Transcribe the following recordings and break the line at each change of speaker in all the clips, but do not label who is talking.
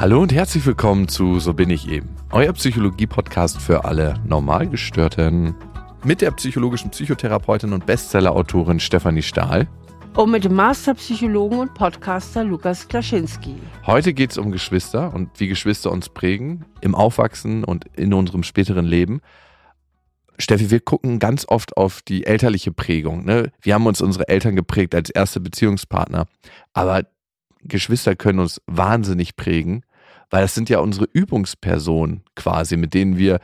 Hallo und herzlich willkommen zu So bin ich eben, euer Psychologie-Podcast für alle Normalgestörten. Mit der psychologischen Psychotherapeutin und Bestsellerautorin Stefanie Stahl.
Und mit dem Masterpsychologen und Podcaster Lukas Klaschinski.
Heute geht es um Geschwister und wie Geschwister uns prägen im Aufwachsen und in unserem späteren Leben. Steffi, wir gucken ganz oft auf die elterliche Prägung. Ne? Wir haben uns unsere Eltern geprägt als erste Beziehungspartner. Aber Geschwister können uns wahnsinnig prägen weil das sind ja unsere Übungspersonen quasi, mit denen wir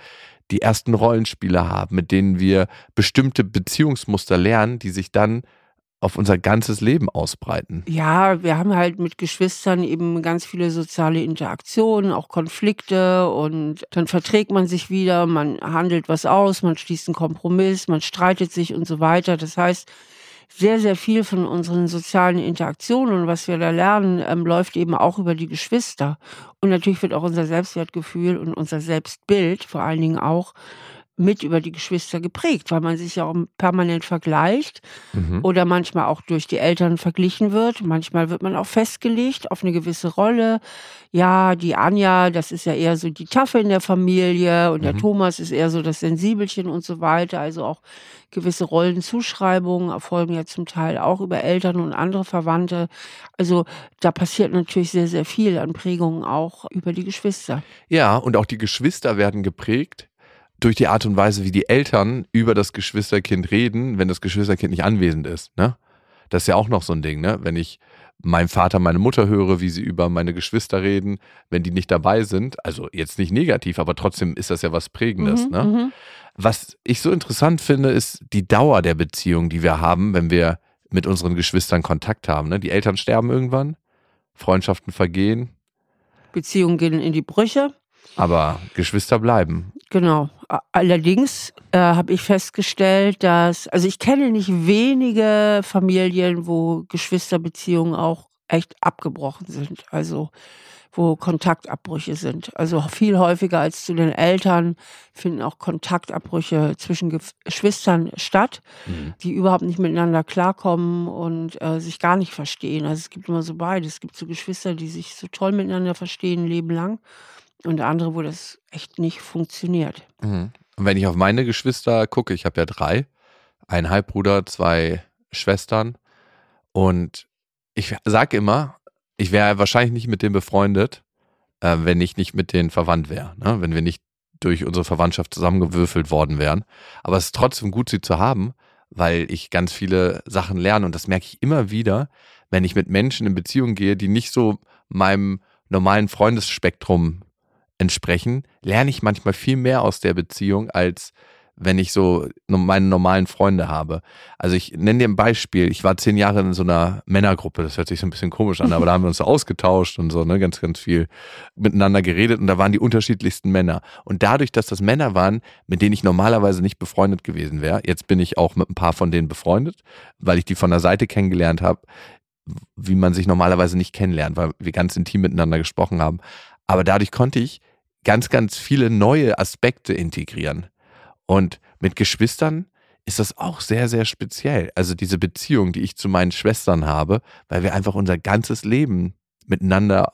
die ersten Rollenspiele haben, mit denen wir bestimmte Beziehungsmuster lernen, die sich dann auf unser ganzes Leben ausbreiten.
Ja, wir haben halt mit Geschwistern eben ganz viele soziale Interaktionen, auch Konflikte und dann verträgt man sich wieder, man handelt was aus, man schließt einen Kompromiss, man streitet sich und so weiter. Das heißt, sehr, sehr viel von unseren sozialen Interaktionen und was wir da lernen, ähm, läuft eben auch über die Geschwister. Und natürlich wird auch unser Selbstwertgefühl und unser Selbstbild vor allen Dingen auch mit über die Geschwister geprägt, weil man sich ja auch permanent vergleicht mhm. oder manchmal auch durch die Eltern verglichen wird. Manchmal wird man auch festgelegt auf eine gewisse Rolle. Ja, die Anja, das ist ja eher so die Taffe in der Familie und mhm. der Thomas ist eher so das Sensibelchen und so weiter. Also auch gewisse Rollenzuschreibungen erfolgen ja zum Teil auch über Eltern und andere Verwandte. Also da passiert natürlich sehr, sehr viel an Prägungen auch über die Geschwister.
Ja, und auch die Geschwister werden geprägt durch die Art und Weise, wie die Eltern über das Geschwisterkind reden, wenn das Geschwisterkind nicht anwesend ist. Ne? Das ist ja auch noch so ein Ding, ne? Wenn ich meinen Vater, meine Mutter höre, wie sie über meine Geschwister reden, wenn die nicht dabei sind, also jetzt nicht negativ, aber trotzdem ist das ja was Prägendes. Mhm, ne? Mhm. Was ich so interessant finde, ist die Dauer der Beziehung, die wir haben, wenn wir mit unseren Geschwistern Kontakt haben. Ne? Die Eltern sterben irgendwann, Freundschaften vergehen.
Beziehungen gehen in die Brüche.
Aber Geschwister bleiben.
Genau. Allerdings äh, habe ich festgestellt, dass, also ich kenne nicht wenige Familien, wo Geschwisterbeziehungen auch echt abgebrochen sind. Also wo Kontaktabbrüche sind. Also viel häufiger als zu den Eltern finden auch Kontaktabbrüche zwischen Geschwistern statt, mhm. die überhaupt nicht miteinander klarkommen und äh, sich gar nicht verstehen. Also es gibt immer so beide. Es gibt so Geschwister, die sich so toll miteinander verstehen, leben lang und andere, wo das echt nicht funktioniert.
Mhm. Und wenn ich auf meine Geschwister gucke, ich habe ja drei, ein Halbbruder, zwei Schwestern und ich sage immer, ich wäre wahrscheinlich nicht mit denen befreundet, äh, wenn ich nicht mit denen verwandt wäre, ne? wenn wir nicht durch unsere Verwandtschaft zusammengewürfelt worden wären. Aber es ist trotzdem gut, sie zu haben, weil ich ganz viele Sachen lerne und das merke ich immer wieder, wenn ich mit Menschen in Beziehung gehe, die nicht so meinem normalen Freundesspektrum entsprechen, lerne ich manchmal viel mehr aus der Beziehung, als wenn ich so meine normalen Freunde habe. Also ich nenne dir ein Beispiel. Ich war zehn Jahre in so einer Männergruppe. Das hört sich so ein bisschen komisch an, aber da haben wir uns so ausgetauscht und so, ne, ganz, ganz viel miteinander geredet und da waren die unterschiedlichsten Männer. Und dadurch, dass das Männer waren, mit denen ich normalerweise nicht befreundet gewesen wäre, jetzt bin ich auch mit ein paar von denen befreundet, weil ich die von der Seite kennengelernt habe, wie man sich normalerweise nicht kennenlernt, weil wir ganz intim miteinander gesprochen haben. Aber dadurch konnte ich ganz, ganz viele neue Aspekte integrieren. Und mit Geschwistern ist das auch sehr, sehr speziell. Also diese Beziehung, die ich zu meinen Schwestern habe, weil wir einfach unser ganzes Leben miteinander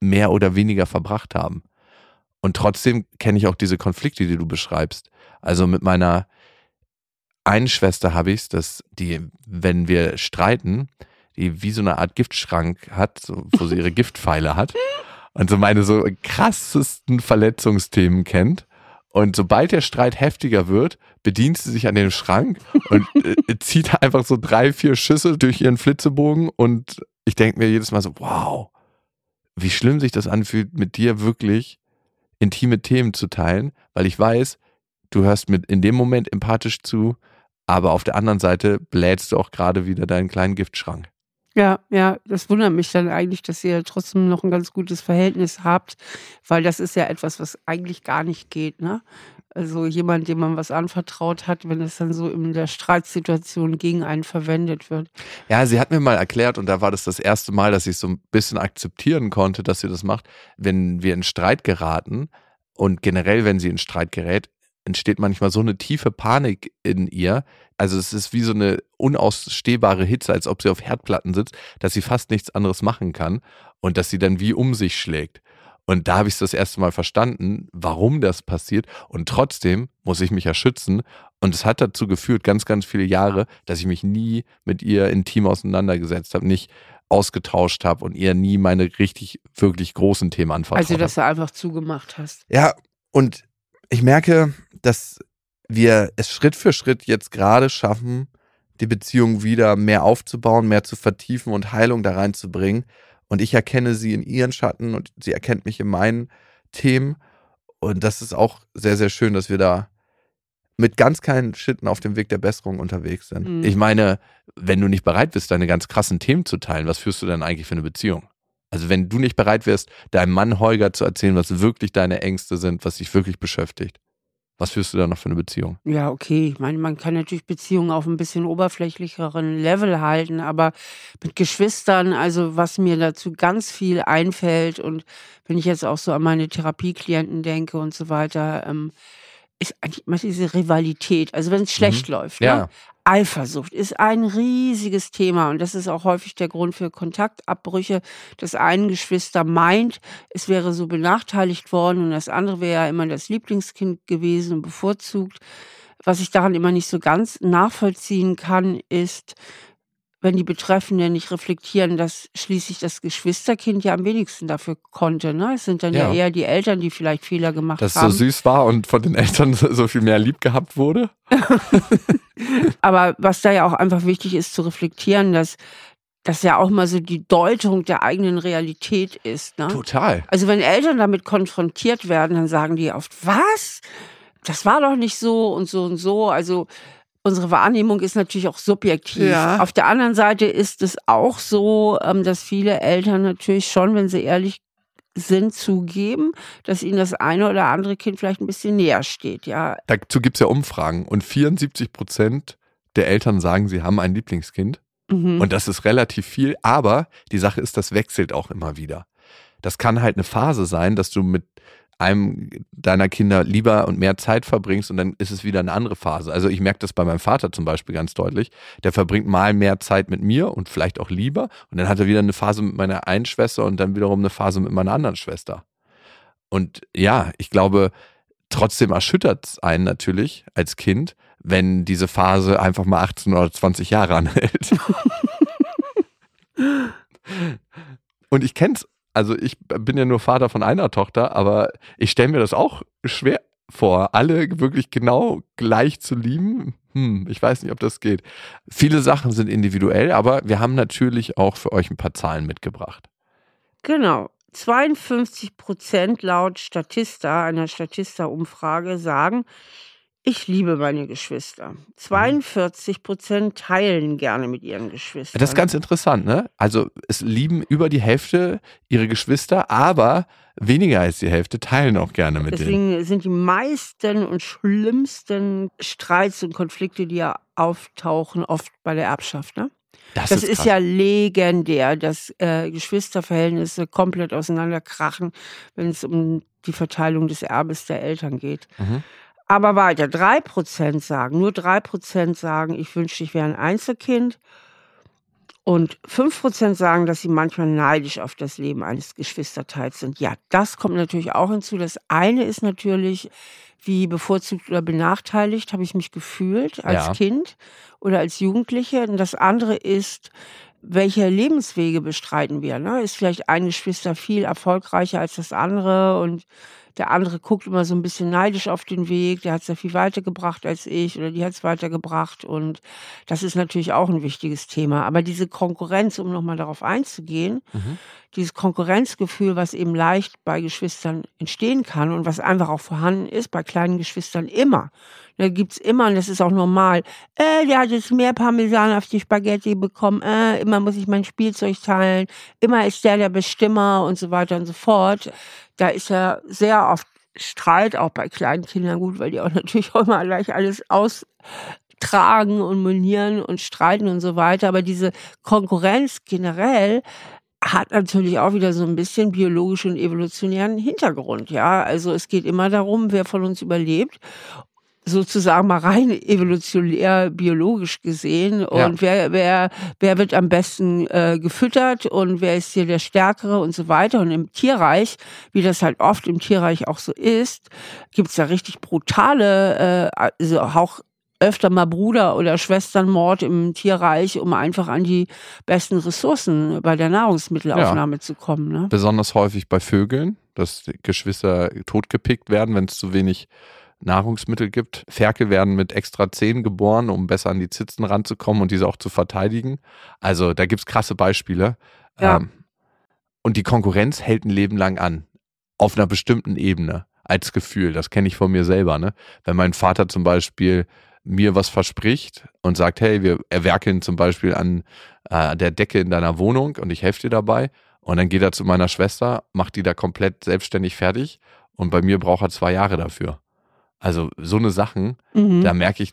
mehr oder weniger verbracht haben. Und trotzdem kenne ich auch diese Konflikte, die du beschreibst. Also mit meiner einen Schwester habe ich es, dass die, wenn wir streiten, die wie so eine Art Giftschrank hat, so, wo sie ihre Giftpfeile hat und so meine so krassesten Verletzungsthemen kennt. Und sobald der Streit heftiger wird, bedient sie sich an den Schrank und äh, zieht einfach so drei, vier Schüsse durch ihren Flitzebogen. Und ich denke mir jedes Mal so, wow, wie schlimm sich das anfühlt, mit dir wirklich intime Themen zu teilen, weil ich weiß, du hörst mit in dem Moment empathisch zu, aber auf der anderen Seite blähst du auch gerade wieder deinen kleinen Giftschrank.
Ja, ja, das wundert mich dann eigentlich, dass ihr trotzdem noch ein ganz gutes Verhältnis habt, weil das ist ja etwas, was eigentlich gar nicht geht, ne? Also jemand, dem man was anvertraut hat, wenn es dann so in der Streitsituation gegen einen verwendet wird.
Ja, sie hat mir mal erklärt, und da war das das erste Mal, dass ich so ein bisschen akzeptieren konnte, dass sie das macht, wenn wir in Streit geraten und generell, wenn sie in Streit gerät, entsteht manchmal so eine tiefe Panik in ihr. Also es ist wie so eine unausstehbare Hitze, als ob sie auf Herdplatten sitzt, dass sie fast nichts anderes machen kann und dass sie dann wie um sich schlägt. Und da habe ich es das erste Mal verstanden, warum das passiert. Und trotzdem muss ich mich ja schützen. Und es hat dazu geführt, ganz, ganz viele Jahre, dass ich mich nie mit ihr intim auseinandergesetzt habe, nicht ausgetauscht habe und ihr nie meine richtig, wirklich großen Themen anvertraut
Also, dass du einfach zugemacht hast.
Ja, und ich merke, dass wir es Schritt für Schritt jetzt gerade schaffen, die Beziehung wieder mehr aufzubauen, mehr zu vertiefen und Heilung da reinzubringen. Und ich erkenne sie in ihren Schatten und sie erkennt mich in meinen Themen. Und das ist auch sehr, sehr schön, dass wir da mit ganz kleinen Schritten auf dem Weg der Besserung unterwegs sind.
Mhm.
Ich meine, wenn du nicht bereit bist, deine ganz krassen Themen zu teilen, was führst du denn eigentlich für eine Beziehung? Also wenn du nicht bereit wärst, deinem Mann Holger zu erzählen, was wirklich deine Ängste sind, was dich wirklich beschäftigt, was führst du da noch für eine Beziehung?
Ja, okay. Ich meine, man kann natürlich Beziehungen auf ein bisschen oberflächlicheren Level halten, aber mit Geschwistern, also was mir dazu ganz viel einfällt und wenn ich jetzt auch so an meine Therapieklienten denke und so weiter, ähm, ist eigentlich immer diese Rivalität. Also wenn es schlecht läuft, ne? Eifersucht ist ein riesiges Thema und das ist auch häufig der Grund für Kontaktabbrüche. Das eine Geschwister meint, es wäre so benachteiligt worden und das andere wäre ja immer das Lieblingskind gewesen und bevorzugt. Was ich daran immer nicht so ganz nachvollziehen kann, ist, wenn die Betreffenden nicht reflektieren, dass schließlich das Geschwisterkind ja am wenigsten dafür konnte. Ne? Es sind dann ja,
Ja.
eher die Eltern, die vielleicht Fehler gemacht
Dass es so
haben.
süß war und von den Eltern so viel mehr lieb gehabt wurde?
Aber was da ja auch einfach wichtig ist zu reflektieren, dass das ja auch mal so die Deutung der eigenen Realität ist. Ne?
Total.
Also wenn Eltern damit konfrontiert werden, dann sagen die oft, was? Das war doch nicht so und so und so. Also unsere Wahrnehmung ist natürlich auch subjektiv.
Ja.
Auf der anderen Seite ist es auch so, ähm, dass viele Eltern natürlich schon, wenn sie ehrlich sind, zugeben, dass ihnen das eine oder andere Kind vielleicht ein bisschen näher steht. Ja,
Dazu gibt es ja Umfragen und 74 Prozent der Eltern sagen, sie haben ein Lieblingskind.
mhm.
Und das ist relativ viel, aber die Sache ist, das wechselt auch immer wieder. Das kann halt eine Phase sein, dass du mit einem deiner Kinder lieber und mehr Zeit verbringst und dann ist es wieder eine andere Phase. Also ich merke das bei meinem Vater zum Beispiel ganz deutlich. Der verbringt mal mehr Zeit mit mir und vielleicht auch lieber und dann hat er wieder eine Phase mit meiner einen Schwester und dann wiederum eine Phase mit meiner anderen Schwester. Und ja, ich glaube, trotzdem erschüttert es einen natürlich als Kind, wenn diese Phase einfach mal 18 oder 20 Jahre anhält. Und ich kenn's, also ich bin ja nur Vater von einer Tochter, aber ich stelle mir das auch schwer vor, alle wirklich genau gleich zu lieben. Hm, ich weiß nicht, ob das geht. Viele Sachen sind individuell, aber wir haben natürlich auch für euch ein paar Zahlen mitgebracht.
Genau. 52 Prozent laut Statista, einer Statista-Umfrage, sagen, ich liebe meine Geschwister. 42 Prozent teilen gerne mit ihren Geschwistern.
Das ist ganz interessant, ne? Also es lieben über die Hälfte ihre Geschwister, aber weniger als die Hälfte teilen auch gerne mit denen.
Deswegen sind die meisten und schlimmsten Streits und Konflikte, die ja auftauchen, oft bei der Erbschaft. Ne? Das, ist,
krass.
ja legendär, dass äh, Geschwisterverhältnisse komplett auseinanderkrachen, wenn es um die Verteilung des Erbes der Eltern geht.
Mhm.
Aber weiter, 3% sagen, nur 3% sagen, ich wünschte, ich wäre ein Einzelkind. Und 5% sagen, dass sie manchmal neidisch auf das Leben eines Geschwisterteils sind. Ja, das kommt natürlich auch hinzu. Das eine ist natürlich, wie bevorzugt oder benachteiligt habe ich mich gefühlt als
Ja.
Kind oder als Jugendliche. Und das andere ist, welche Lebenswege bestreiten wir? Ne? Ist vielleicht ein Geschwister viel erfolgreicher als das andere und der andere guckt immer so ein bisschen neidisch auf den Weg, der hat es ja viel weitergebracht als ich oder die hat es weitergebracht und das ist natürlich auch ein wichtiges Thema. Aber diese Konkurrenz, um nochmal darauf einzugehen,
Mhm.
dieses Konkurrenzgefühl, was eben leicht bei Geschwistern entstehen kann und was einfach auch vorhanden ist, bei kleinen Geschwistern immer. Da gibt's immer, und das ist auch normal, äh, der hat jetzt mehr Parmesan auf die Spaghetti bekommen, äh, immer muss ich mein Spielzeug teilen, immer ist der der Bestimmer und so weiter und so fort. Da ist ja sehr oft Streit, auch bei kleinen Kindern gut, weil die auch natürlich auch immer gleich alles austragen und monieren und streiten und so weiter. Aber diese Konkurrenz generell hat natürlich auch wieder so ein bisschen biologischen und evolutionären Hintergrund, ja. Also es geht immer darum, wer von uns überlebt. Sozusagen mal rein evolutionär biologisch gesehen und ja. wer, wer, wer wird am besten äh, gefüttert und wer ist hier der Stärkere und so weiter. Und im Tierreich, wie das halt oft im Tierreich auch so ist, gibt's da richtig brutale, äh, also auch öfter mal Bruder- oder Schwesternmord im Tierreich, um einfach an die besten Ressourcen bei der Nahrungsmittelaufnahme ja. zu kommen. Ne?
Besonders häufig bei Vögeln, dass Geschwister totgepickt werden, wenn es zu wenig Nahrungsmittel gibt. Ferkel werden mit extra Zähnen geboren, um besser an die Zitzen ranzukommen und diese auch zu verteidigen. Also da gibt es krasse Beispiele. Ja. Ähm, und die Konkurrenz hält ein Leben lang an. Auf einer bestimmten Ebene. Als Gefühl. Das kenne ich von mir selber. Ne? Wenn mein Vater zum Beispiel mir was verspricht und sagt, hey, wir erwerkeln zum Beispiel an äh, der Decke in deiner Wohnung und ich helfe dir dabei. Und dann geht er zu meiner Schwester, macht die da komplett selbstständig fertig und bei mir braucht er zwei Jahre dafür. Also so eine Sachen, mhm. da merke ich,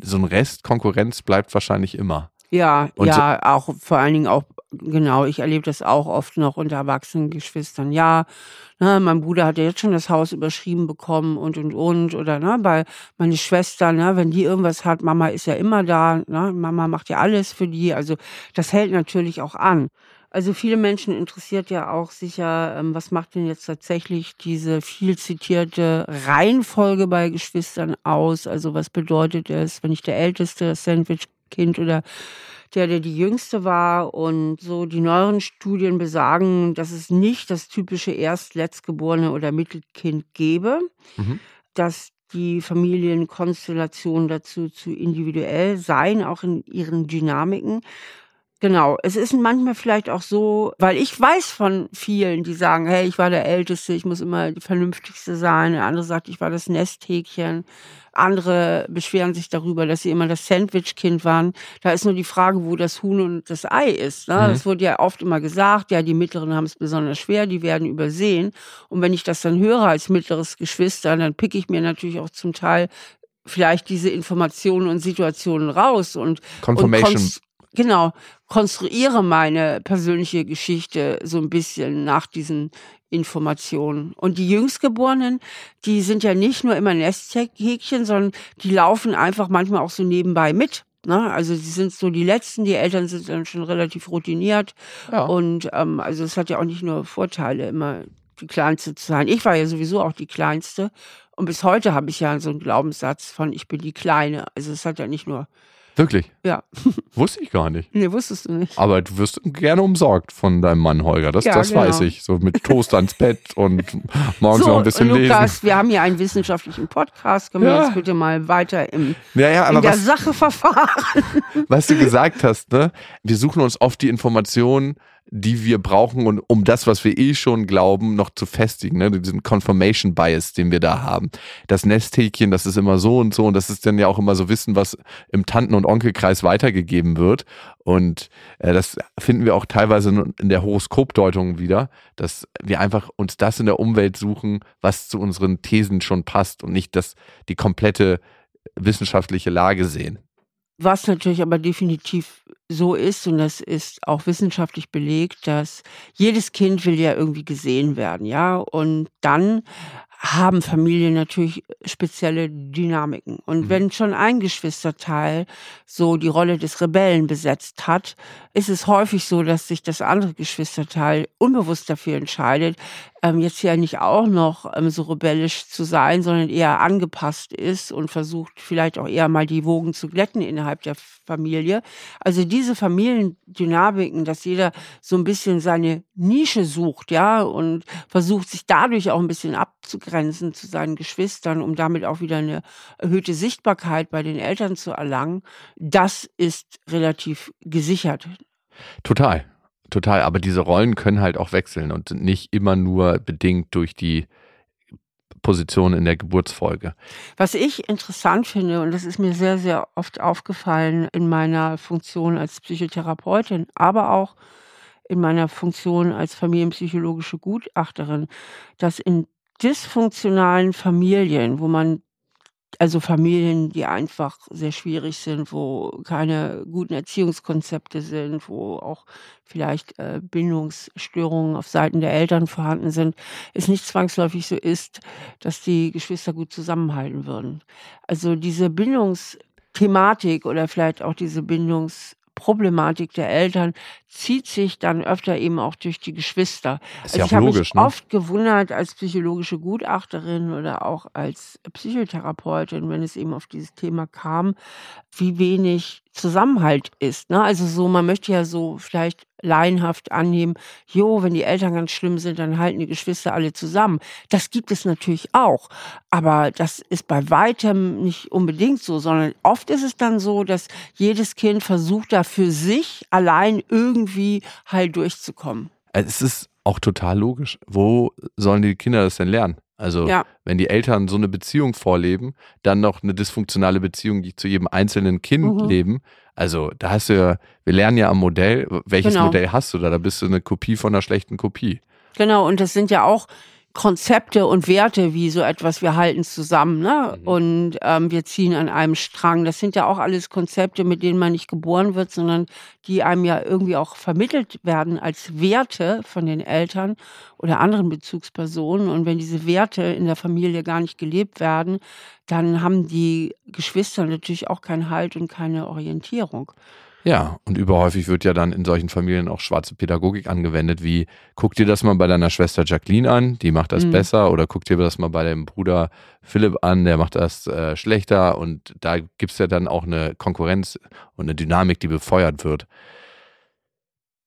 so ein Rest Konkurrenz bleibt wahrscheinlich immer.
Ja, und ja, auch vor allen Dingen auch, genau, ich erlebe das auch oft noch unter erwachsenen Geschwistern. Ja, ne, mein Bruder hat ja jetzt schon das Haus überschrieben bekommen und und und. Oder ne, bei meine Schwester, ne, wenn die irgendwas hat, Mama ist ja immer da, ne, Mama macht ja alles für die. Also das hält natürlich auch an. Also viele Menschen interessiert ja auch sicher, ähm, was macht denn jetzt tatsächlich diese viel zitierte Reihenfolge bei Geschwistern aus? Also was bedeutet es, wenn ich der Älteste, das Sandwich-Kind oder der, der die Jüngste war. Und so die neueren Studien besagen, dass es nicht das typische Erst-, Letztgeborene oder Mittelkind gäbe. Mhm. Dass die Familienkonstellationen dazu zu individuell seien, auch in ihren Dynamiken. Genau. Es ist manchmal vielleicht auch so, weil ich weiß von vielen, die sagen, hey, ich war der Älteste, ich muss immer die Vernünftigste sein. Der andere sagt, ich war das Nesthäkchen. Andere beschweren sich darüber, dass sie immer das Sandwich-Kind waren. Da ist nur die Frage, wo das Huhn und das Ei ist. Ne? Mhm. Das wurde ja oft immer gesagt, ja, die Mittleren haben es besonders schwer, die werden übersehen. Und wenn ich das dann höre als mittleres Geschwister, dann picke ich mir natürlich auch zum Teil vielleicht diese Informationen und Situationen raus und,
Confirmation. und
genau, konstruiere meine persönliche Geschichte so ein bisschen nach diesen Informationen. Und die Jüngstgeborenen, die sind ja nicht nur immer Nesthäkchen, sondern die laufen einfach manchmal auch so nebenbei mit. Ne? Also sie sind so die Letzten, die Eltern sind dann schon relativ routiniert. Ja. Und ähm, also es hat ja auch nicht nur Vorteile, immer die Kleinste zu sein. Ich war ja sowieso auch die Kleinste. Und bis heute habe ich ja so einen Glaubenssatz von, ich bin die Kleine. Also es hat ja nicht nur
Wirklich?
Ja.
Wusste ich gar nicht.
Nee, wusstest du nicht.
Aber du wirst gerne umsorgt von deinem Mann Holger. Das, ja, das genau. weiß ich. So mit Toast ans Bett und morgens so, noch ein bisschen Lukas, lesen. Lukas,
wir haben hier einen wissenschaftlichen Podcast. Können ja. wir jetzt bitte mal weiter im, ja, ja, in der was, Sache verfahren?
Was du gesagt hast, ne? Wir suchen uns oft die Informationen die wir brauchen, und um das, was wir eh schon glauben, noch zu festigen. Ne? Diesen Confirmation Bias, den wir da haben. Das Nesthäkchen, das ist immer so und so. Und das ist dann ja auch immer so Wissen, was im Tanten- und Onkelkreis weitergegeben wird. Und äh, das finden wir auch teilweise in der Horoskopdeutung wieder, dass wir einfach uns das in der Umwelt suchen, was zu unseren Thesen schon passt und nicht das, die komplette wissenschaftliche Lage sehen.
Was natürlich aber definitiv so ist, und das ist auch wissenschaftlich belegt, dass jedes Kind will ja irgendwie gesehen werden, ja. Und dann haben Familien natürlich spezielle Dynamiken. Und mhm. wenn schon ein Geschwisterteil so die Rolle des Rebellen besetzt hat, ist es häufig so, dass sich das andere Geschwisterteil unbewusst dafür entscheidet, ähm, jetzt ja nicht auch noch ähm, so rebellisch zu sein, sondern eher angepasst ist und versucht vielleicht auch eher mal die Wogen zu glätten innerhalb der Familie. Also diese Familiendynamiken, dass jeder so ein bisschen seine Nische sucht, ja, und versucht sich dadurch auch ein bisschen abzugrenzen zu seinen Geschwistern, um damit auch wieder eine erhöhte Sichtbarkeit bei den Eltern zu erlangen, das ist relativ gesichert.
Total. Total, aber diese Rollen können halt auch wechseln und sind nicht immer nur bedingt durch die Position in der Geburtsfolge.
Was ich interessant finde, und das ist mir sehr, sehr oft aufgefallen in meiner Funktion als Psychotherapeutin, aber auch in meiner Funktion als familienpsychologische Gutachterin, dass in dysfunktionalen Familien, wo man also Familien, die einfach sehr schwierig sind, wo keine guten Erziehungskonzepte sind, wo auch vielleicht äh, Bindungsstörungen auf Seiten der Eltern vorhanden sind, es nicht zwangsläufig so ist, dass die Geschwister gut zusammenhalten würden. Also diese Bindungsthematik oder vielleicht auch diese Bindungs Problematik der Eltern zieht sich dann öfter eben auch durch die Geschwister.
Ist ja
also ich habe mich
ne?
oft gewundert als psychologische Gutachterin oder auch als Psychotherapeutin, wenn es eben auf dieses Thema kam, wie wenig Zusammenhalt ist. Ne? Also so, man möchte ja so vielleicht laienhaft annehmen, jo, wenn die Eltern ganz schlimm sind, dann halten die Geschwister alle zusammen. Das gibt es natürlich auch. Aber das ist bei weitem nicht unbedingt so, sondern oft ist es dann so, dass jedes Kind versucht, da für sich allein irgendwie halt durchzukommen.
Es ist auch total logisch. Wo sollen die Kinder das denn lernen? Also,
Ja.
wenn die Eltern so eine Beziehung vorleben, dann noch eine dysfunktionale Beziehung, die zu jedem einzelnen Kind
Mhm.
leben. Also, da hast du ja, wir lernen ja am Modell. Welches
Genau.
Modell hast du da? Da bist du eine Kopie von einer schlechten Kopie.
Genau, und das sind ja auch Konzepte und Werte, wie so etwas, wir halten zusammen, ne?
Mhm.
Und ähm, wir ziehen an einem Strang. Das sind ja auch alles Konzepte, mit denen man nicht geboren wird, sondern die einem ja irgendwie auch vermittelt werden als Werte von den Eltern oder anderen Bezugspersonen. Und wenn diese Werte in der Familie gar nicht gelebt werden, dann haben die Geschwister natürlich auch keinen Halt und keine Orientierung.
Ja, und überhäufig wird ja dann in solchen Familien auch schwarze Pädagogik angewendet, wie guck dir das mal bei deiner Schwester Jacqueline an, die macht das
Mhm.
besser, oder guck dir das mal bei deinem Bruder Philipp an, der macht das äh, schlechter. Und da gibt es ja dann auch eine Konkurrenz und eine Dynamik, die befeuert wird.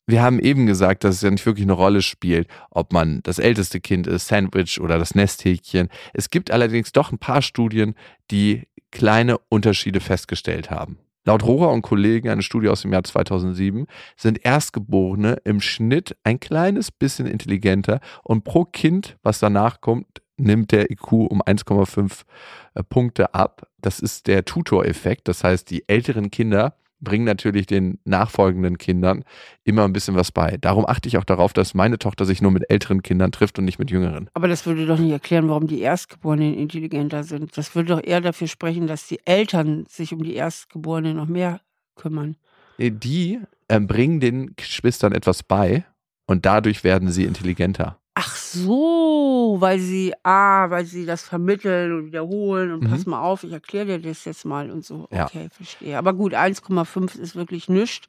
Wir haben eben gesagt, dass es ja nicht wirklich eine Rolle spielt, ob man das älteste Kind ist, Sandwich oder das Nesthäkchen. Es gibt allerdings doch ein paar Studien, die kleine Unterschiede festgestellt haben. Laut Rohrer und Kollegen, eine Studie aus dem Jahr 2007, sind Erstgeborene im Schnitt ein kleines bisschen intelligenter und pro Kind, was danach kommt, nimmt der IQ um 1,5 äh, Punkte ab. Das ist der Tutoreffekt. Das heißt, die älteren Kinder bringen natürlich den nachfolgenden Kindern immer ein bisschen was bei. Darum achte ich auch darauf, dass meine Tochter sich nur mit älteren Kindern trifft und nicht mit jüngeren.
Aber das würde doch nicht erklären, warum die Erstgeborenen intelligenter sind. Das würde doch eher dafür sprechen, dass die Eltern sich um die Erstgeborenen noch mehr kümmern.
Äh, Die äh, bringen den Geschwistern etwas bei und dadurch werden sie intelligenter.
So, weil sie, ah, weil sie das vermitteln und wiederholen und
Mhm.
pass mal auf, ich erkläre dir das jetzt mal und so.
Ja.
Okay, verstehe. Aber gut, 1,5 ist wirklich nichts.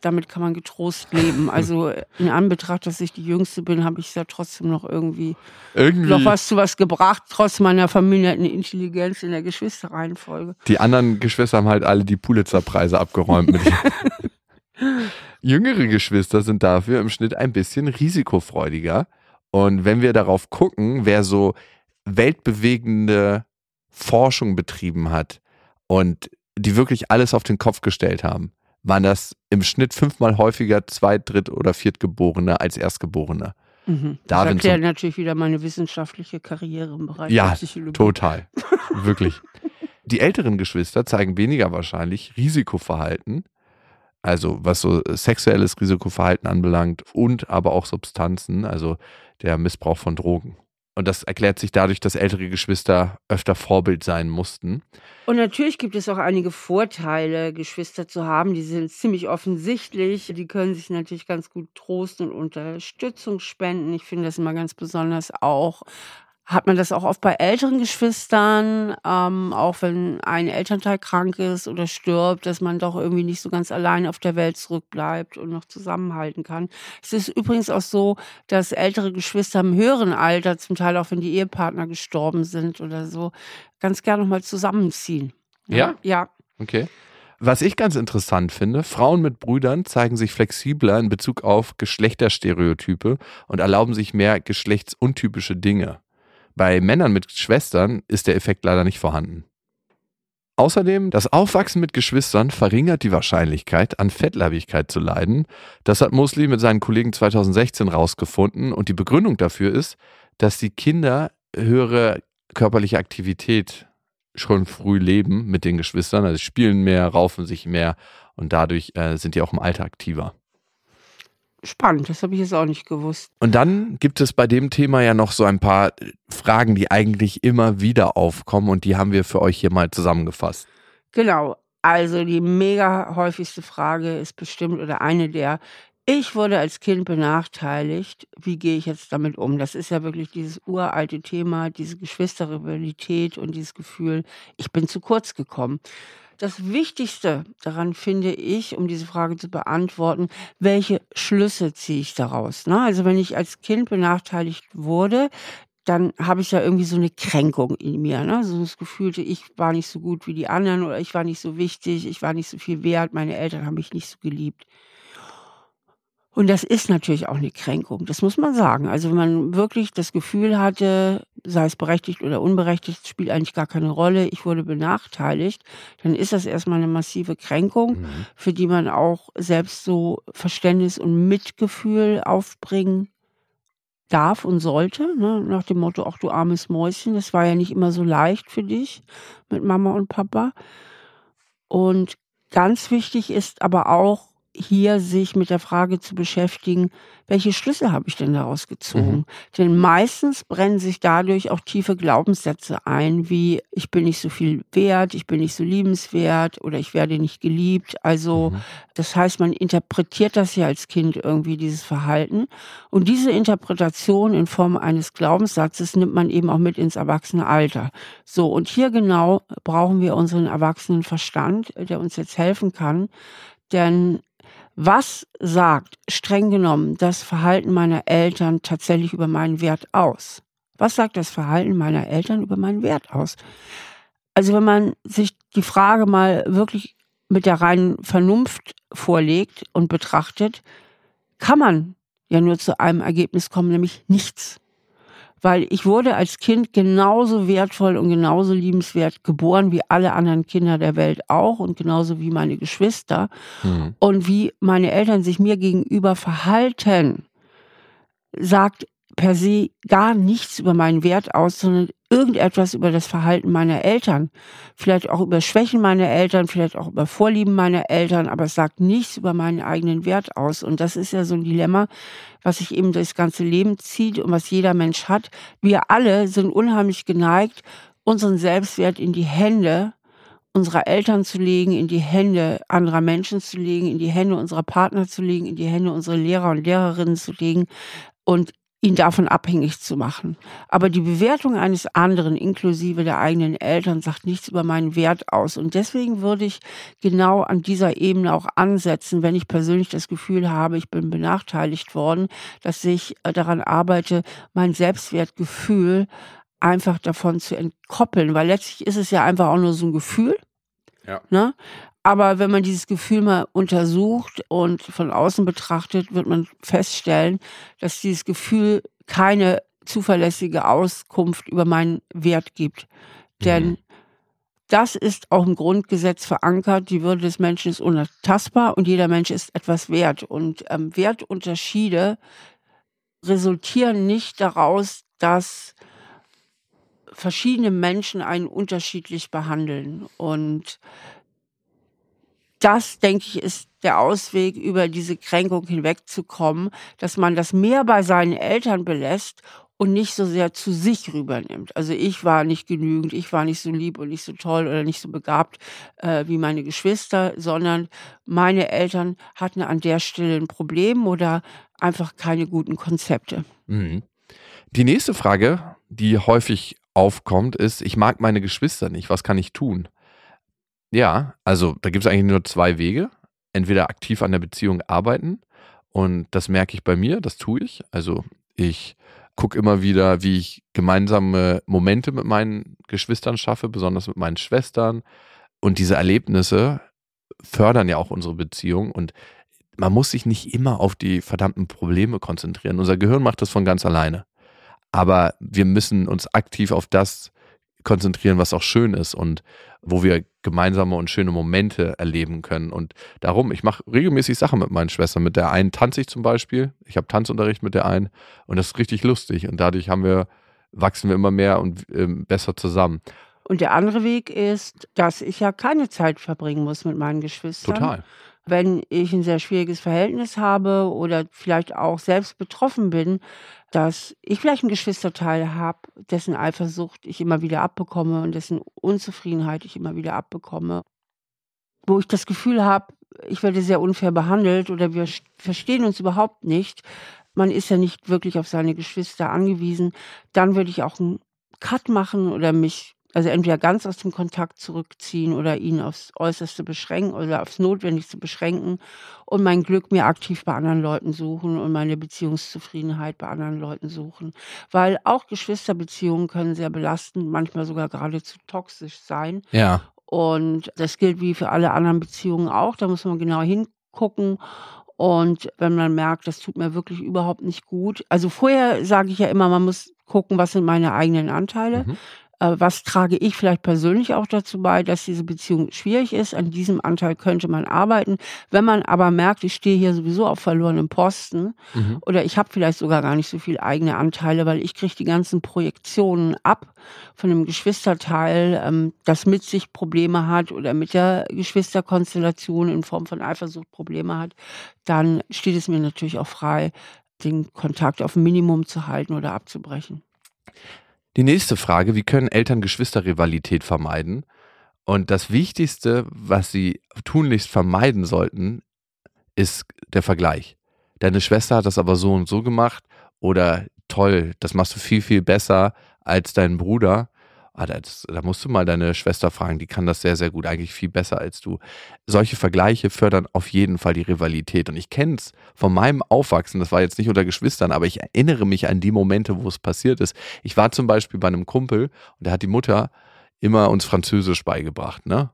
Damit kann man getrost leben. Also in Anbetracht, dass ich die Jüngste bin, habe ich ja trotzdem noch irgendwie
Irgendwie.
noch was zu was gebracht, trotz meiner verminderten Intelligenz in der Geschwisterreihenfolge.
Die anderen Geschwister haben halt alle die Pulitzer-Preise abgeräumt. Mit Jüngere Geschwister sind dafür im Schnitt ein bisschen risikofreudiger. Und wenn wir darauf gucken, wer so weltbewegende Forschung betrieben hat und die wirklich alles auf den Kopf gestellt haben, waren das im Schnitt fünfmal häufiger Zweit-, Dritt- oder Viertgeborene als Erstgeborene.
Mhm. Das
Darwin
erklärt natürlich wieder meine wissenschaftliche Karriere im Bereich
Ja,
der Psychologie.
Total. Wirklich. Die älteren Geschwister zeigen weniger wahrscheinlich Risikoverhalten, also was so sexuelles Risikoverhalten anbelangt und aber auch Substanzen, also der Missbrauch von Drogen. Und das erklärt sich dadurch, dass ältere Geschwister öfter Vorbild sein mussten.
Und natürlich gibt es auch einige Vorteile, Geschwister zu haben. Die sind ziemlich offensichtlich. Die können sich natürlich ganz gut Trost und Unterstützung spenden. Ich finde das immer ganz besonders auch. Hat man das auch oft bei älteren Geschwistern, ähm, auch wenn ein Elternteil krank ist oder stirbt, dass man doch irgendwie nicht so ganz allein auf der Welt zurückbleibt und noch zusammenhalten kann. Es ist übrigens auch so, dass ältere Geschwister im höheren Alter, zum Teil auch wenn die Ehepartner gestorben sind oder so, ganz gerne noch mal zusammenziehen.
Ja?
Ja.
Okay. Was ich ganz interessant finde, Frauen mit Brüdern zeigen sich flexibler in Bezug auf Geschlechterstereotype und erlauben sich mehr geschlechtsuntypische Dinge. Bei Männern mit Schwestern ist der Effekt leider nicht vorhanden. Außerdem, das Aufwachsen mit Geschwistern verringert die Wahrscheinlichkeit, an Fettleibigkeit zu leiden. Das hat Mosley mit seinen Kollegen 2016 rausgefunden und die Begründung dafür ist, dass die Kinder höhere körperliche Aktivität schon früh leben mit den Geschwistern. Also spielen mehr, raufen sich mehr und dadurch äh, sind die auch im Alter aktiver.
Spannend, das habe ich jetzt auch nicht gewusst.
Und dann gibt es bei dem Thema ja noch so ein paar Fragen, die eigentlich immer wieder aufkommen und die haben wir für euch hier mal zusammengefasst.
Genau. Also die mega häufigste Frage ist bestimmt oder eine der, ich wurde als Kind benachteiligt, wie gehe ich jetzt damit um? Das ist ja wirklich dieses uralte Thema, diese Geschwisterrivalität und dieses Gefühl, ich bin zu kurz gekommen. Das Wichtigste daran finde ich, um diese Frage zu beantworten, welche Schlüsse ziehe ich daraus? Ne? Also wenn ich als Kind benachteiligt wurde, dann habe ich ja irgendwie so eine Kränkung in mir, ne? so das Gefühl, ich war nicht so gut wie die anderen oder ich war nicht so wichtig, ich war nicht so viel wert, meine Eltern haben mich nicht so geliebt. Und das ist natürlich auch eine Kränkung, das muss man sagen. Also wenn man wirklich das Gefühl hatte, sei es berechtigt oder unberechtigt, spielt eigentlich gar keine Rolle, ich wurde benachteiligt, dann ist das erstmal eine massive Kränkung, mhm. für die man auch selbst so Verständnis und Mitgefühl aufbringen darf und sollte, ne? nach dem Motto, ach du armes Mäuschen, das war ja nicht immer so leicht für dich mit Mama und Papa. Und ganz wichtig ist aber auch, hier sich mit der Frage zu beschäftigen, welche Schlüsse habe ich denn daraus gezogen? Mhm. Denn meistens brennen sich dadurch auch tiefe Glaubenssätze ein, wie ich bin nicht so viel wert, ich bin nicht so liebenswert oder ich werde nicht geliebt. Also mhm. das heißt, man interpretiert das ja als Kind irgendwie, dieses Verhalten. Und diese Interpretation in Form eines Glaubenssatzes nimmt man eben auch mit ins Erwachsenenalter. So, und hier genau brauchen wir unseren erwachsenen Verstand, der uns jetzt helfen kann. Denn was sagt streng genommen das Verhalten meiner Eltern tatsächlich über meinen Wert aus? Was sagt das Verhalten meiner Eltern über meinen Wert aus? Also wenn man sich die Frage mal wirklich mit der reinen Vernunft vorlegt und betrachtet, kann man ja nur zu einem Ergebnis kommen, nämlich nichts weil ich wurde als Kind genauso wertvoll und genauso liebenswert geboren wie alle anderen Kinder der Welt auch und genauso wie meine Geschwister. Mhm. Und wie meine Eltern sich mir gegenüber verhalten, sagt per se gar nichts über meinen Wert aus, sondern irgendetwas über das Verhalten meiner Eltern. Vielleicht auch über Schwächen meiner Eltern, vielleicht auch über Vorlieben meiner Eltern, aber es sagt nichts über meinen eigenen Wert aus. Und das ist ja so ein Dilemma, was sich eben durchs ganze Leben zieht und was jeder Mensch hat. Wir alle sind unheimlich geneigt, unseren Selbstwert in die Hände unserer Eltern zu legen, in die Hände anderer Menschen zu legen, in die Hände unserer Partner zu legen, in die Hände unserer Lehrer und Lehrerinnen zu legen. Und ihn davon abhängig zu machen. Aber die Bewertung eines anderen, inklusive der eigenen Eltern, sagt nichts über meinen Wert aus. Und deswegen würde ich genau an dieser Ebene auch ansetzen, wenn ich persönlich das Gefühl habe, ich bin benachteiligt worden, dass ich äh, daran arbeite, mein Selbstwertgefühl einfach davon zu entkoppeln, weil letztlich ist es ja einfach auch nur so ein Gefühl. Ja. Ne? Aber wenn man dieses Gefühl mal untersucht und von außen betrachtet, wird man feststellen, dass dieses Gefühl keine zuverlässige Auskunft über meinen Wert gibt. Mhm. Denn das ist auch im Grundgesetz verankert. Die Würde des Menschen ist unantastbar und jeder Mensch ist etwas wert. Und ähm, Wertunterschiede resultieren nicht daraus, dass verschiedene Menschen einen unterschiedlich behandeln. Und das, denke ich, ist der Ausweg, über diese Kränkung hinwegzukommen, dass man das mehr bei seinen Eltern belässt und nicht so sehr zu sich rübernimmt. Also ich war nicht genügend, ich war nicht so lieb und nicht so toll oder nicht so begabt äh, wie meine Geschwister, sondern meine Eltern hatten an der Stelle ein Problem oder einfach keine guten Konzepte.
Mhm. Die nächste Frage, die häufig aufkommt, ist, ich mag meine Geschwister nicht, was kann ich tun? Ja, also da gibt es eigentlich nur zwei Wege. Entweder aktiv an der Beziehung arbeiten und das merke ich bei mir, das tue ich. Also ich gucke immer wieder, wie ich gemeinsame Momente mit meinen Geschwistern schaffe, besonders mit meinen Schwestern. Und diese Erlebnisse fördern ja auch unsere Beziehung und man muss sich nicht immer auf die verdammten Probleme konzentrieren. Unser Gehirn macht das von ganz alleine. Aber wir müssen uns aktiv auf das konzentrieren, was auch schön ist und wo wir gemeinsame und schöne Momente erleben können. Und darum, ich mache regelmäßig Sachen mit meinen Schwestern. Mit der einen tanze ich zum Beispiel. Ich habe Tanzunterricht mit der einen und das ist richtig lustig. Und dadurch haben wir, wachsen wir immer mehr und äh, besser zusammen.
Und der andere Weg ist, dass ich ja keine Zeit verbringen muss mit meinen Geschwistern.
Total.
Wenn ich ein sehr schwieriges Verhältnis habe oder vielleicht auch selbst betroffen bin, dass ich vielleicht einen Geschwisterteil habe, dessen Eifersucht ich immer wieder abbekomme und dessen Unzufriedenheit ich immer wieder abbekomme. Wo ich das Gefühl habe, ich werde sehr unfair behandelt oder wir verstehen uns überhaupt nicht. Man ist ja nicht wirklich auf seine Geschwister angewiesen. Dann würde ich auch einen Cut machen oder mich also entweder ganz aus dem Kontakt zurückziehen oder ihn aufs Äußerste beschränken oder aufs Notwendigste beschränken und mein Glück mir aktiv bei anderen Leuten suchen und meine Beziehungszufriedenheit bei anderen Leuten suchen. Weil auch Geschwisterbeziehungen können sehr belastend, manchmal sogar geradezu toxisch sein.
Ja.
Und das gilt wie für alle anderen Beziehungen auch. Da muss man genau hingucken. Und wenn man merkt, das tut mir wirklich überhaupt nicht gut. Also vorher sage ich ja immer, man muss gucken, was sind meine eigenen Anteile. Mhm. Äh, was trage ich vielleicht persönlich auch dazu bei, dass diese Beziehung schwierig ist? An diesem Anteil könnte man arbeiten. Wenn man aber merkt, ich stehe hier sowieso auf verlorenem Posten mhm. oder ich habe vielleicht sogar gar nicht so viel eigene Anteile, weil ich kriege die ganzen Projektionen ab von einem Geschwisterteil, ähm, das mit sich Probleme hat oder mit der Geschwisterkonstellation in Form von Eifersucht Probleme hat, dann steht es mir natürlich auch frei, den Kontakt auf ein Minimum zu halten oder abzubrechen.
Die nächste Frage, wie können Eltern Geschwisterrivalität vermeiden? Und das Wichtigste, was sie tunlichst vermeiden sollten, ist der Vergleich. Deine Schwester hat das aber so und so gemacht oder toll, das machst du viel, viel besser als dein Bruder ah, das, da musst du mal deine Schwester fragen, die kann das sehr, sehr gut, eigentlich viel besser als du. Solche Vergleiche fördern auf jeden Fall die Rivalität. Und ich kenne es von meinem Aufwachsen, das war jetzt nicht unter Geschwistern, aber ich erinnere mich an die Momente, wo es passiert ist. Ich war zum Beispiel bei einem Kumpel und der hat die Mutter immer uns Französisch beigebracht, ne?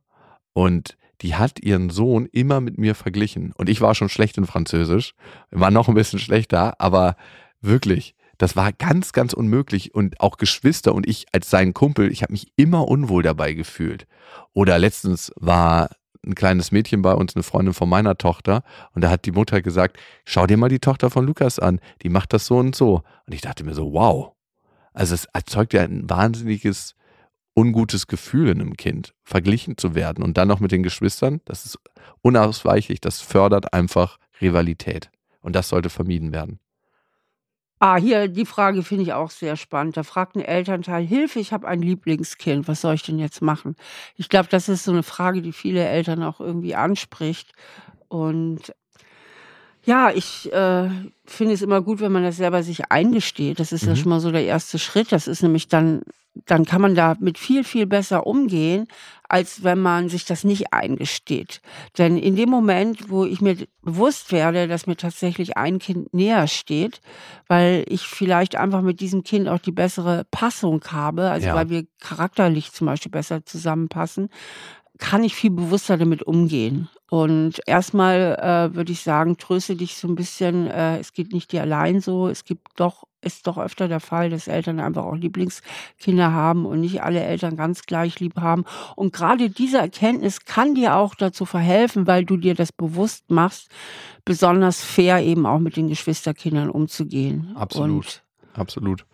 Und die hat ihren Sohn immer mit mir verglichen. Und ich war schon schlecht in Französisch, war noch ein bisschen schlechter, aber wirklich, das war ganz, ganz unmöglich. Und auch Geschwister und ich als sein Kumpel, ich habe mich immer unwohl dabei gefühlt. Oder letztens war ein kleines Mädchen bei uns, eine Freundin von meiner Tochter, und da hat die Mutter gesagt, schau dir mal die Tochter von Lukas an, die macht das so und so. Und ich dachte mir so, wow. Also es erzeugt ja ein wahnsinniges, ungutes Gefühl in einem Kind, verglichen zu werden. Und dann noch mit den Geschwistern, das ist unausweichlich, das fördert einfach Rivalität. Und das sollte vermieden werden.
Ah, hier die Frage finde ich auch sehr spannend. Da fragt ein Elternteil: „Hilfe, ich habe ein Lieblingskind. Was soll ich denn jetzt machen?“ Ich glaube, das ist so eine Frage, die viele Eltern auch irgendwie anspricht. Und ja, ich, äh, finde es immer gut, wenn man das selber sich eingesteht. Das ist ja mhm. schon mal so der erste Schritt. Das ist nämlich dann dann kann man damit viel, viel besser umgehen, als wenn man sich das nicht eingesteht. Denn in dem Moment, wo ich mir bewusst werde, dass mir tatsächlich ein Kind näher steht, weil ich vielleicht einfach mit diesem Kind auch die bessere Passung habe, also Ja. weil wir charakterlich zum Beispiel besser zusammenpassen, kann ich viel bewusster damit umgehen. Und erstmal äh, würde ich sagen, tröste dich so ein bisschen, äh, es geht nicht dir allein so. Es gibt doch, ist doch öfter der Fall, dass Eltern einfach auch Lieblingskinder haben und nicht alle Eltern ganz gleich lieb haben. Und gerade diese Erkenntnis kann dir auch dazu verhelfen, weil du dir das bewusst machst, besonders fair eben auch mit den Geschwisterkindern umzugehen.
Absolut. Und Absolut.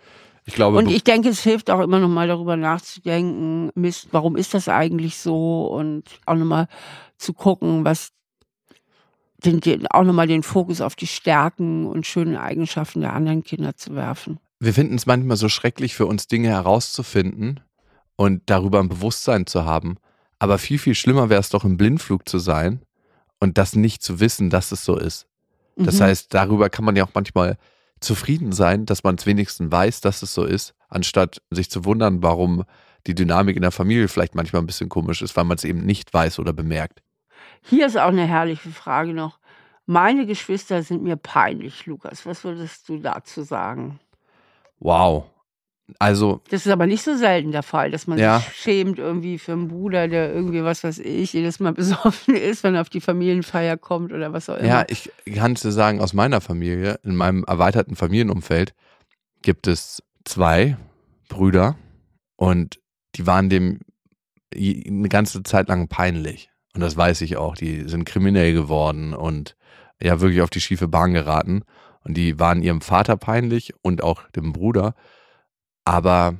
Ich glaube, und ich denke, es hilft auch immer noch mal darüber nachzudenken, Mist, warum ist das eigentlich so? Und auch noch mal zu gucken, was den, den, auch nochmal den Fokus auf die Stärken und schönen Eigenschaften der anderen Kinder zu werfen.
Wir finden es manchmal so schrecklich für uns, Dinge herauszufinden und darüber ein Bewusstsein zu haben. Aber viel, viel schlimmer wäre es doch, im Blindflug zu sein und das nicht zu wissen, dass es so ist. Das mhm. heißt, darüber kann man ja auch manchmal zufrieden sein, dass man es wenigstens weiß, dass es so ist, anstatt sich zu wundern, warum die Dynamik in der Familie vielleicht manchmal ein bisschen komisch ist, weil man es eben nicht weiß oder bemerkt.
Hier ist auch eine herrliche Frage noch. Meine Geschwister sind mir peinlich, Lukas. Was würdest du dazu sagen?
Wow. Also.
Das ist aber nicht so selten der Fall, dass man ja. sich schämt irgendwie für einen Bruder, der irgendwie, was weiß ich, jedes Mal besoffen ist, wenn er auf die Familienfeier kommt oder was auch immer.
Ja, ich kann es dir sagen, aus meiner Familie, in meinem erweiterten Familienumfeld, gibt es zwei Brüder und die waren dem eine ganze Zeit lang peinlich. Und das weiß ich auch. Die sind kriminell geworden und ja, wirklich auf die schiefe Bahn geraten. Und die waren ihrem Vater peinlich und auch dem Bruder. Aber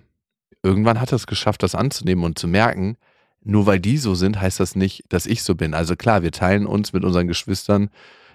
irgendwann hat er es geschafft, das anzunehmen und zu merken, nur weil die so sind, heißt das nicht, dass ich so bin. Also klar, wir teilen uns mit unseren Geschwistern,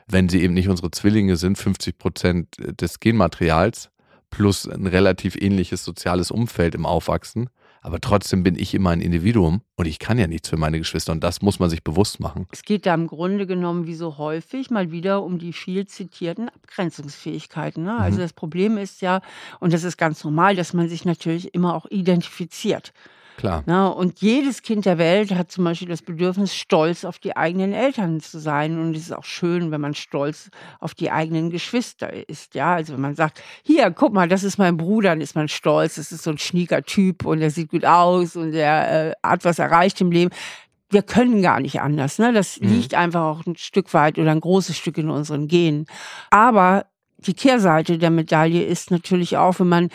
wenn sie eben nicht unsere Zwillinge sind, 50 Prozent des Genmaterials plus ein relativ ähnliches soziales Umfeld im Aufwachsen. Aber trotzdem bin ich immer ein Individuum und ich kann ja nichts für meine Geschwister und das muss man sich bewusst machen.
Es geht da im Grunde genommen wie so häufig mal wieder um die viel zitierten Abgrenzungsfähigkeiten. Ne? Also mhm. das Problem ist ja, und das ist ganz normal, dass man sich natürlich immer auch identifiziert.
Klar.
Na, und jedes Kind der Welt hat zum Beispiel das Bedürfnis, stolz auf die eigenen Eltern zu sein. Und es ist auch schön, wenn man stolz auf die eigenen Geschwister ist. Ja, also wenn man sagt, hier, guck mal, das ist mein Bruder, dann ist man stolz. Das ist so ein schnieker Typ und der sieht gut aus und der äh, hat was erreicht im Leben wir können gar nicht anders. Ne? Das mhm. liegt einfach auch ein Stück weit oder ein großes Stück in unseren Genen. Aber die Kehrseite der Medaille ist natürlich auch, wenn man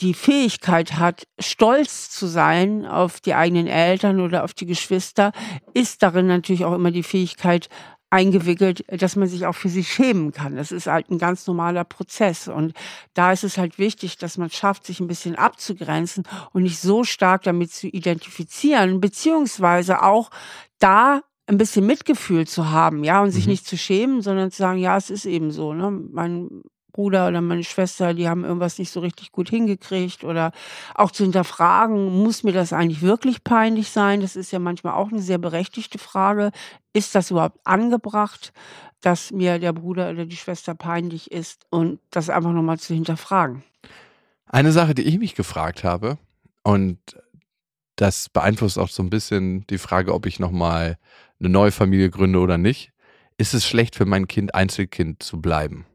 die Fähigkeit hat, stolz zu sein auf die eigenen Eltern oder auf die Geschwister, ist darin natürlich auch immer die Fähigkeit eingewickelt, dass man sich auch für sie schämen kann. Das ist halt ein ganz normaler Prozess. Und da ist es halt wichtig, dass man schafft, sich ein bisschen abzugrenzen und nicht so stark damit zu identifizieren, beziehungsweise auch da ein bisschen Mitgefühl zu haben, ja, und sich mhm. nicht zu schämen, sondern zu sagen, ja, es ist eben so. Ne? Mein Bruder oder meine Schwester, die haben irgendwas nicht so richtig gut hingekriegt oder auch zu hinterfragen, muss mir das eigentlich wirklich peinlich sein? Das ist ja manchmal auch eine sehr berechtigte Frage. Ist das überhaupt angebracht, dass mir der Bruder oder die Schwester peinlich ist und das einfach nochmal zu hinterfragen?
Eine Sache, die ich mich gefragt habe und das beeinflusst auch so ein bisschen die Frage, ob ich nochmal eine neue Familie gründe oder nicht. Ist es schlecht für mein Kind Einzelkind zu bleiben?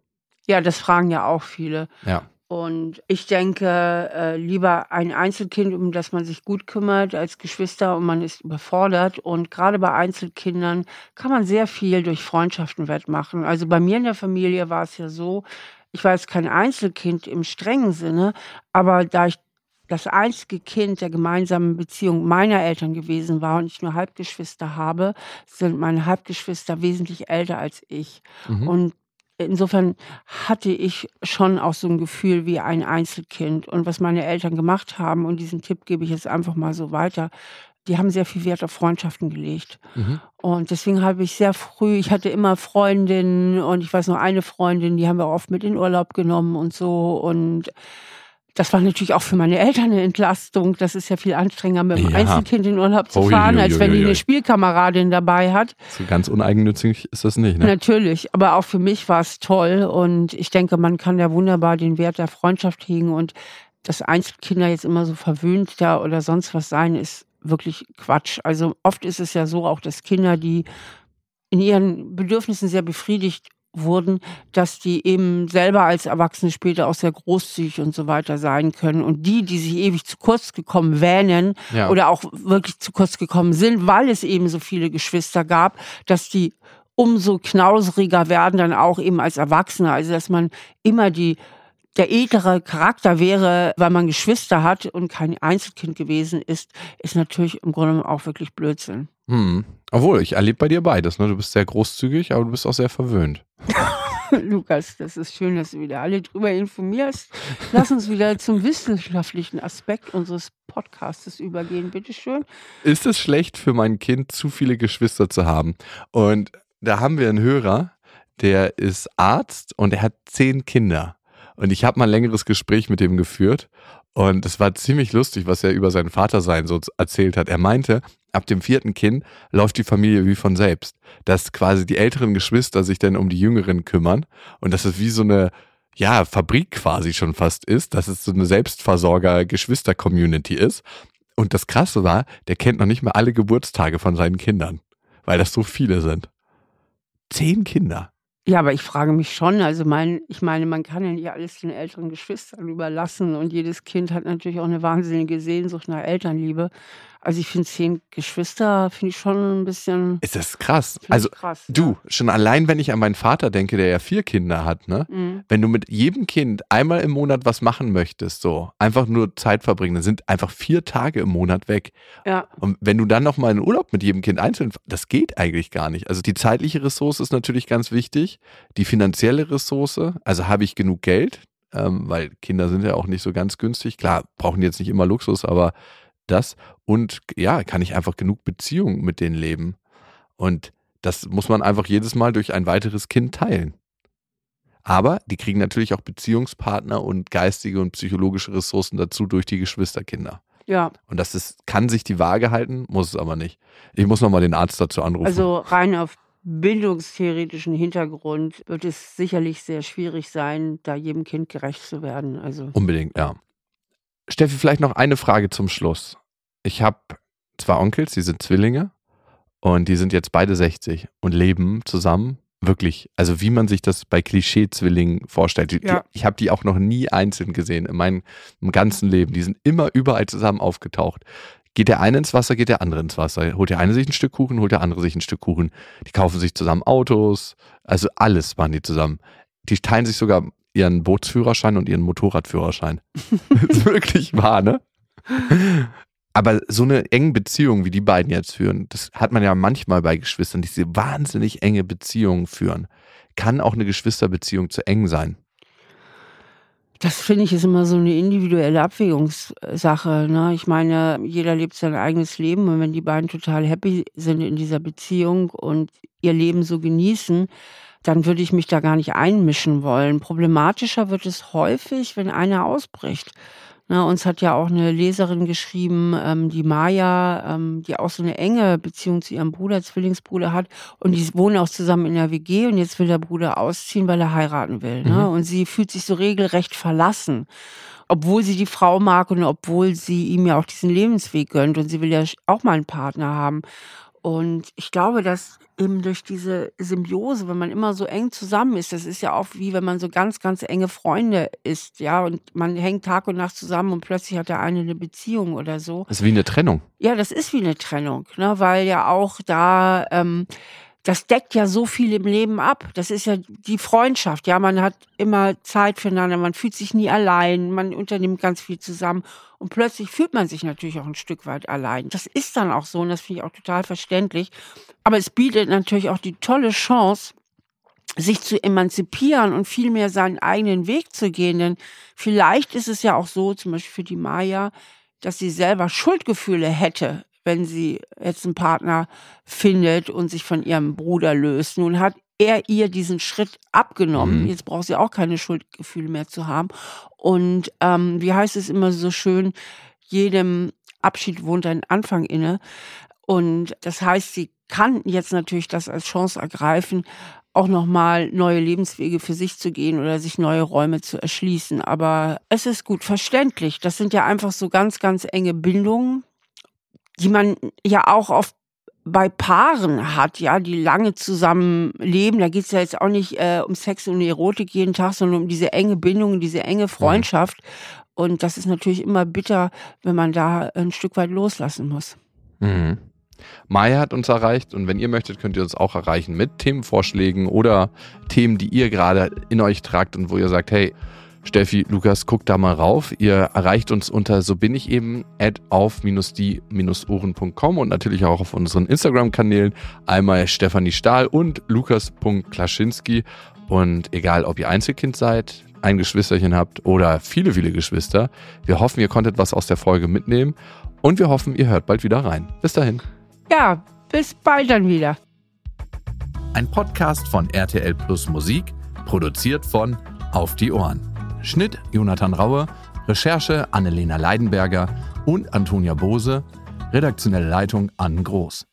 Ja, das fragen ja auch viele.
Ja.
Und ich denke, äh, lieber ein Einzelkind, um das man sich gut kümmert, als Geschwister und man ist überfordert. Und gerade bei Einzelkindern kann man sehr viel durch Freundschaften wettmachen. Also bei mir in der Familie war es ja so, ich war jetzt kein Einzelkind im strengen Sinne, aber da ich das einzige Kind der gemeinsamen Beziehung meiner Eltern gewesen war und ich nur Halbgeschwister habe, sind meine Halbgeschwister wesentlich älter als ich. Mhm. Und insofern hatte ich schon auch so ein Gefühl wie ein Einzelkind. Und was meine Eltern gemacht haben, und diesen Tipp gebe ich jetzt einfach mal so weiter, die haben sehr viel Wert auf Freundschaften gelegt. Mhm. Und deswegen habe ich sehr früh, ich hatte immer Freundinnen und ich weiß noch eine Freundin, die haben wir oft mit in Urlaub genommen und so. Und das war natürlich auch für meine Eltern eine Entlastung. Das ist ja viel anstrengender, mit einem ja. Einzelkind in Urlaub zu fahren, als wenn die eine Spielkameradin dabei hat.
So ganz uneigennützig ist das nicht, ne?
Natürlich, aber auch für mich war es toll und ich denke, man kann ja wunderbar den Wert der Freundschaft hegen und dass Einzelkinder jetzt immer so verwöhnt da oder sonst was sein, ist wirklich Quatsch. Also oft ist es ja so auch, dass Kinder, die in ihren Bedürfnissen sehr befriedigt wurden, dass die eben selber als Erwachsene später auch sehr großzügig und so weiter sein können. Und die, die sich ewig zu kurz gekommen wähnen ja. oder auch wirklich zu kurz gekommen sind, weil es eben so viele Geschwister gab, dass die umso knauseriger werden dann auch eben als Erwachsene. Also dass man immer die der edlere Charakter wäre, weil man Geschwister hat und kein Einzelkind gewesen ist, ist natürlich im Grunde auch wirklich Blödsinn.
Hm. Obwohl, ich erlebe bei dir beides. Ne? Du bist sehr großzügig, aber du bist auch sehr verwöhnt.
Lukas, das ist schön, dass du wieder alle drüber informierst. Lass uns wieder zum wissenschaftlichen Aspekt unseres Podcasts übergehen, bitteschön.
Ist es schlecht für mein Kind, zu viele Geschwister zu haben? Und da haben wir einen Hörer, der ist Arzt und er hat zehn Kinder. Und ich habe mal ein längeres Gespräch mit ihm geführt und es war ziemlich lustig, was er über sein Vatersein so erzählt hat. Er meinte, ab dem vierten Kind läuft die Familie wie von selbst. Dass quasi die älteren Geschwister sich dann um die jüngeren kümmern und dass es wie so eine ja, Fabrik quasi schon fast ist, dass es so eine Selbstversorger-Geschwister-Community ist. Und das Krasse war, der kennt noch nicht mal alle Geburtstage von seinen Kindern, weil das so viele sind. Zehn Kinder.
Ja, aber ich frage mich schon, also mein, ich meine, man kann ja nicht alles den älteren Geschwistern überlassen und jedes Kind hat natürlich auch eine wahnsinnige Sehnsucht nach Elternliebe. Also ich finde zehn Geschwister, finde ich schon ein bisschen.
Ist das krass? Also krass, du, ja. schon allein, wenn ich an meinen Vater denke, der ja vier Kinder hat, ne? Mhm. Wenn du mit jedem Kind einmal im Monat was machen möchtest, so einfach nur Zeit verbringen, dann sind einfach vier Tage im Monat weg.
Ja.
Und wenn du dann noch mal in Urlaub mit jedem Kind einzeln, das geht eigentlich gar nicht. Also die zeitliche Ressource ist natürlich ganz wichtig, die finanzielle Ressource, also habe ich genug Geld, ähm, weil Kinder sind ja auch nicht so ganz günstig. Klar, brauchen jetzt nicht immer Luxus, aber das und ja, kann ich einfach genug Beziehung mit denen leben. Und das muss man einfach jedes Mal durch ein weiteres Kind teilen. Aber die kriegen natürlich auch Beziehungspartner und geistige und psychologische Ressourcen dazu durch die Geschwisterkinder.
Ja.
Und das ist, kann sich die Waage halten, muss es aber nicht. Ich muss nochmal den Arzt dazu anrufen.
Also rein auf bildungstheoretischen Hintergrund wird es sicherlich sehr schwierig sein, da jedem Kind gerecht zu werden. Also
Unbedingt, ja. Steffi, vielleicht noch eine Frage zum Schluss. Ich habe zwei Onkels, die sind Zwillinge und die sind jetzt beide 60 und leben zusammen. Wirklich, also wie man sich das bei Klischee-Zwillingen vorstellt. Die,
Ja.
Ich habe die auch noch nie einzeln gesehen in meinem im ganzen Leben. Die sind immer überall zusammen aufgetaucht. Geht der eine ins Wasser, geht der andere ins Wasser. Holt der eine sich ein Stück Kuchen, holt der andere sich ein Stück Kuchen. Die kaufen sich zusammen Autos. Also alles machen die zusammen. Die teilen sich sogar ihren Bootsführerschein und ihren Motorradführerschein. das ist wirklich wahr, ne? Aber so eine enge Beziehung, wie die beiden jetzt führen, das hat man ja manchmal bei Geschwistern, die diese wahnsinnig enge Beziehung führen. Kann auch eine Geschwisterbeziehung zu eng sein.
Das finde ich ist immer so eine individuelle Abwägungssache. Ne? Ich meine, jeder lebt sein eigenes Leben und wenn die beiden total happy sind in dieser Beziehung und ihr Leben so genießen, dann würde ich mich da gar nicht einmischen wollen. Problematischer wird es häufig, wenn einer ausbricht. Ne, uns hat ja auch eine Leserin geschrieben, ähm, die Maya, ähm, die auch so eine enge Beziehung zu ihrem Bruder, Zwillingsbruder hat. Und die wohnen auch zusammen in der WG und jetzt will der Bruder ausziehen, weil er heiraten will. Ne? Und sie fühlt sich so regelrecht verlassen. Obwohl sie die Frau mag und obwohl sie ihm ja auch diesen Lebensweg gönnt und sie will ja auch mal einen Partner haben. Und ich glaube, dass eben durch diese Symbiose, wenn man immer so eng zusammen ist, das ist ja auch wie wenn man so ganz, ganz enge Freunde ist, ja, und man hängt Tag und Nacht zusammen und plötzlich hat der eine eine Beziehung oder so.
Das ist wie eine Trennung.
Ja, das ist wie eine Trennung, ne, weil ja auch da, ähm, das deckt ja so viel im Leben ab. Das ist ja die Freundschaft. Ja, man hat immer Zeit füreinander, man fühlt sich nie allein, man unternimmt ganz viel zusammen und plötzlich fühlt man sich natürlich auch ein Stück weit allein. Das ist dann auch so und das finde ich auch total verständlich. Aber es bietet natürlich auch die tolle Chance, sich zu emanzipieren und viel mehr seinen eigenen Weg zu gehen. Denn vielleicht ist es ja auch so, zum Beispiel für die Maya, dass sie selber Schuldgefühle hätte, wenn sie jetzt einen Partner findet und sich von ihrem Bruder löst. Nun hat er ihr diesen Schritt abgenommen.
Mhm.
Jetzt braucht sie auch keine Schuldgefühle mehr zu haben. Und ähm, wie heißt es immer so schön, jedem Abschied wohnt ein Anfang inne. Und das heißt, sie kann jetzt natürlich das als Chance ergreifen, auch nochmal neue Lebenswege für sich zu gehen oder sich neue Räume zu erschließen. Aber es ist gut verständlich. Das sind ja einfach so ganz, ganz enge Bindungen, die man ja auch oft bei Paaren hat, ja, die lange zusammen leben. Da geht es ja jetzt auch nicht äh, um Sex und Erotik jeden Tag, sondern um diese enge Bindung, diese enge Freundschaft. Und das ist natürlich immer bitter, wenn man da ein Stück weit loslassen muss.
Mhm. Maya hat uns erreicht und wenn ihr möchtet, könnt ihr uns auch erreichen mit Themenvorschlägen oder Themen, die ihr gerade in euch tragt und wo ihr sagt, hey, Steffi, Lukas, guckt da mal rauf. Ihr erreicht uns unter so bin ich eben at auf-die-ohren.com und natürlich auch auf unseren Instagram-Kanälen. Einmal Stefanie Stahl und Lukas.klaschinski. Und egal, ob ihr Einzelkind seid, ein Geschwisterchen habt oder viele, viele Geschwister, wir hoffen, ihr konntet was aus der Folge mitnehmen und wir hoffen, ihr hört bald wieder rein. Bis dahin.
Ja, bis bald dann wieder.
Ein Podcast von RTL Plus Musik, produziert von Auf die Ohren. Schnitt Jonathan Raue, Recherche Annelena Leidenberger und Antonia Bose, redaktionelle Leitung Ann Groß.